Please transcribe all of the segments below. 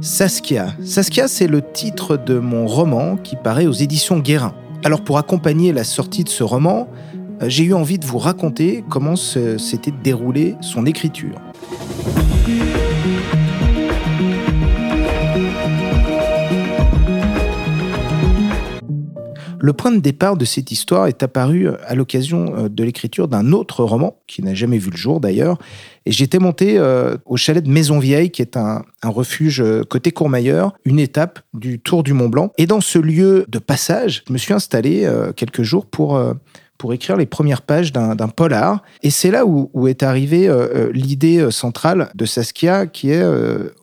Saskia. Saskia, c'est le titre de mon roman qui paraît aux éditions Guérin. Alors pour accompagner la sortie de ce roman, euh, j'ai eu envie de vous raconter comment s'était déroulée son écriture. Le point de départ de cette histoire est apparu euh, à l'occasion euh, de l'écriture d'un autre roman, qui n'a jamais vu le jour d'ailleurs. Et j'étais monté euh, au chalet de Maison Vieille, qui est un, refuge côté Courmayeur, une étape du Tour du Mont Blanc. Et dans ce lieu de passage, je me suis installé quelques jours pour pour écrire les premières pages d'un polar. Et c'est là où, est arrivée l'idée centrale de Saskia, qui est,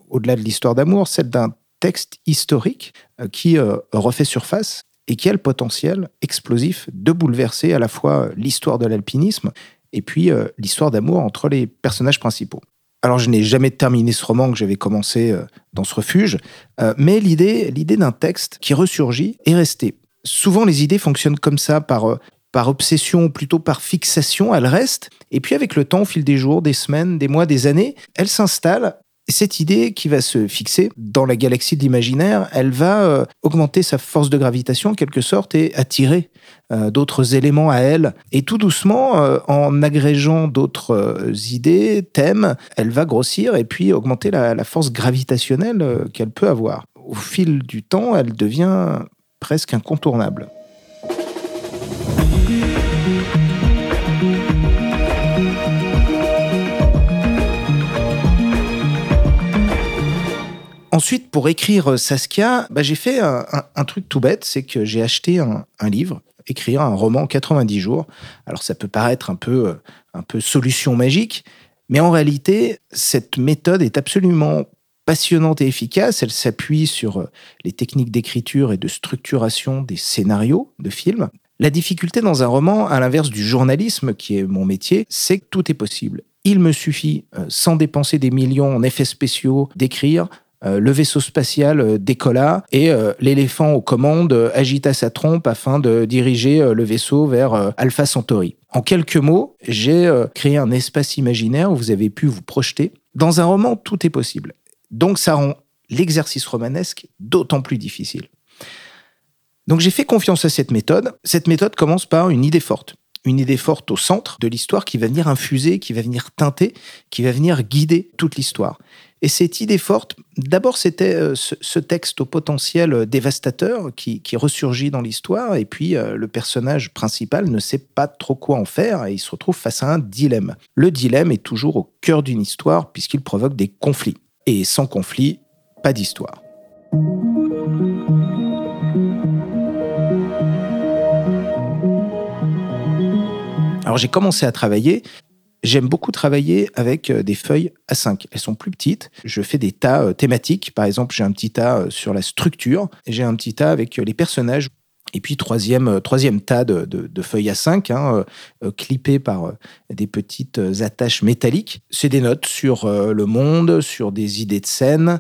au-delà de l'histoire d'amour, celle d'un texte historique qui refait surface et qui a le potentiel explosif de bouleverser à la fois l'histoire de l'alpinisme et puis euh, l'histoire d'amour entre les personnages principaux. Alors je n'ai jamais terminé ce roman que j'avais commencé euh, dans ce refuge, euh, mais l'idée, l'idée d'un texte qui ressurgit est restée. Souvent les idées fonctionnent comme ça, par, par obsession ou plutôt par fixation, elles restent, et puis avec le temps, au fil des jours, des semaines, des mois, des années, elles s'installent cette idée qui va se fixer dans la galaxie de l'imaginaire, elle va euh, augmenter sa force de gravitation en quelque sorte et attirer euh, d'autres éléments à elle. Et tout doucement, euh, en agrégeant d'autres idées, thèmes, elle va grossir et puis augmenter la force gravitationnelle qu'elle peut avoir. Au fil du temps, elle devient presque incontournable. Ensuite, pour écrire euh, Saskia, bah, j'ai fait un, truc tout bête, c'est que j'ai acheté un, livre, écrire un roman en 90 jours. Alors ça peut paraître un peu, euh, un peu solution magique, mais en réalité, cette méthode est absolument passionnante et efficace. Elle s'appuie sur euh, les techniques d'écriture et de structuration des scénarios de films. La difficulté dans un roman, à l'inverse du journalisme, qui est mon métier, c'est que tout est possible. Il me suffit, sans dépenser des millions en effets spéciaux, d'écrire euh, le vaisseau spatial euh, décolla et euh, l'éléphant aux commandes agita sa trompe afin de diriger le vaisseau vers Alpha Centauri. En quelques mots, j'ai créé un espace imaginaire où vous avez pu vous projeter. Dans un roman, tout est possible. Donc ça rend l'exercice romanesque d'autant plus difficile. Donc j'ai fait confiance à cette méthode. Cette méthode commence par une idée forte. Une idée forte au centre de l'histoire qui va venir infuser, qui va venir teinter, qui va venir guider toute l'histoire. Et cette idée forte, d'abord c'était euh, ce, texte au potentiel euh, dévastateur qui, ressurgit dans l'histoire, et puis euh, le personnage principal ne sait pas trop quoi en faire, et il se retrouve face à un dilemme. Le dilemme est toujours au cœur d'une histoire, puisqu'il provoque des conflits. Et sans conflit, pas d'histoire. Alors j'ai commencé à travailler J'aime beaucoup travailler avec euh, des feuilles A5. Elles sont plus petites. Je fais des tas euh, thématiques. Par exemple, j'ai un petit tas euh, sur la structure. J'ai un petit tas avec les personnages. Et puis, troisième, troisième tas de, feuilles A5, hein, clippées par des petites attaches métalliques. C'est des notes sur le monde, sur des idées de scène,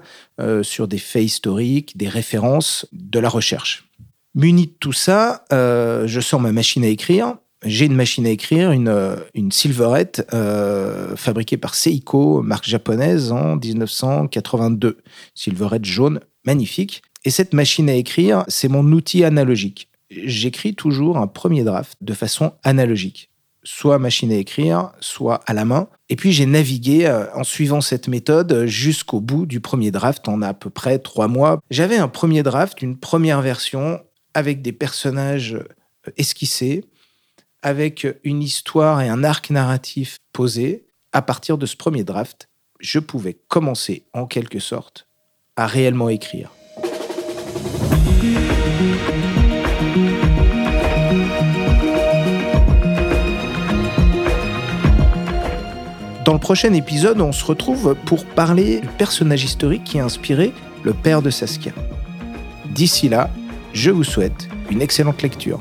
sur des faits historiques, des références, de la recherche. Muni de tout ça, je sors ma machine à écrire j'ai une machine à écrire, une, euh, Silverette euh, fabriquée par Seiko, marque japonaise, en 1982. Silverette jaune, magnifique. Et cette machine à écrire, c'est mon outil analogique. J'écris toujours un premier draft de façon analogique. Soit machine à écrire, soit à la main. Et puis j'ai navigué euh, en suivant cette méthode jusqu'au bout du premier draft en à peu près trois mois. J'avais un premier draft, une première version avec des personnages esquissés, avec une histoire et un arc narratif posé, à partir de ce premier draft, je pouvais commencer en quelque sorte à réellement écrire. Dans le prochain épisode, on se retrouve pour parler du personnage historique qui a inspiré le père de Saskia. D'ici là, je vous souhaite une excellente lecture.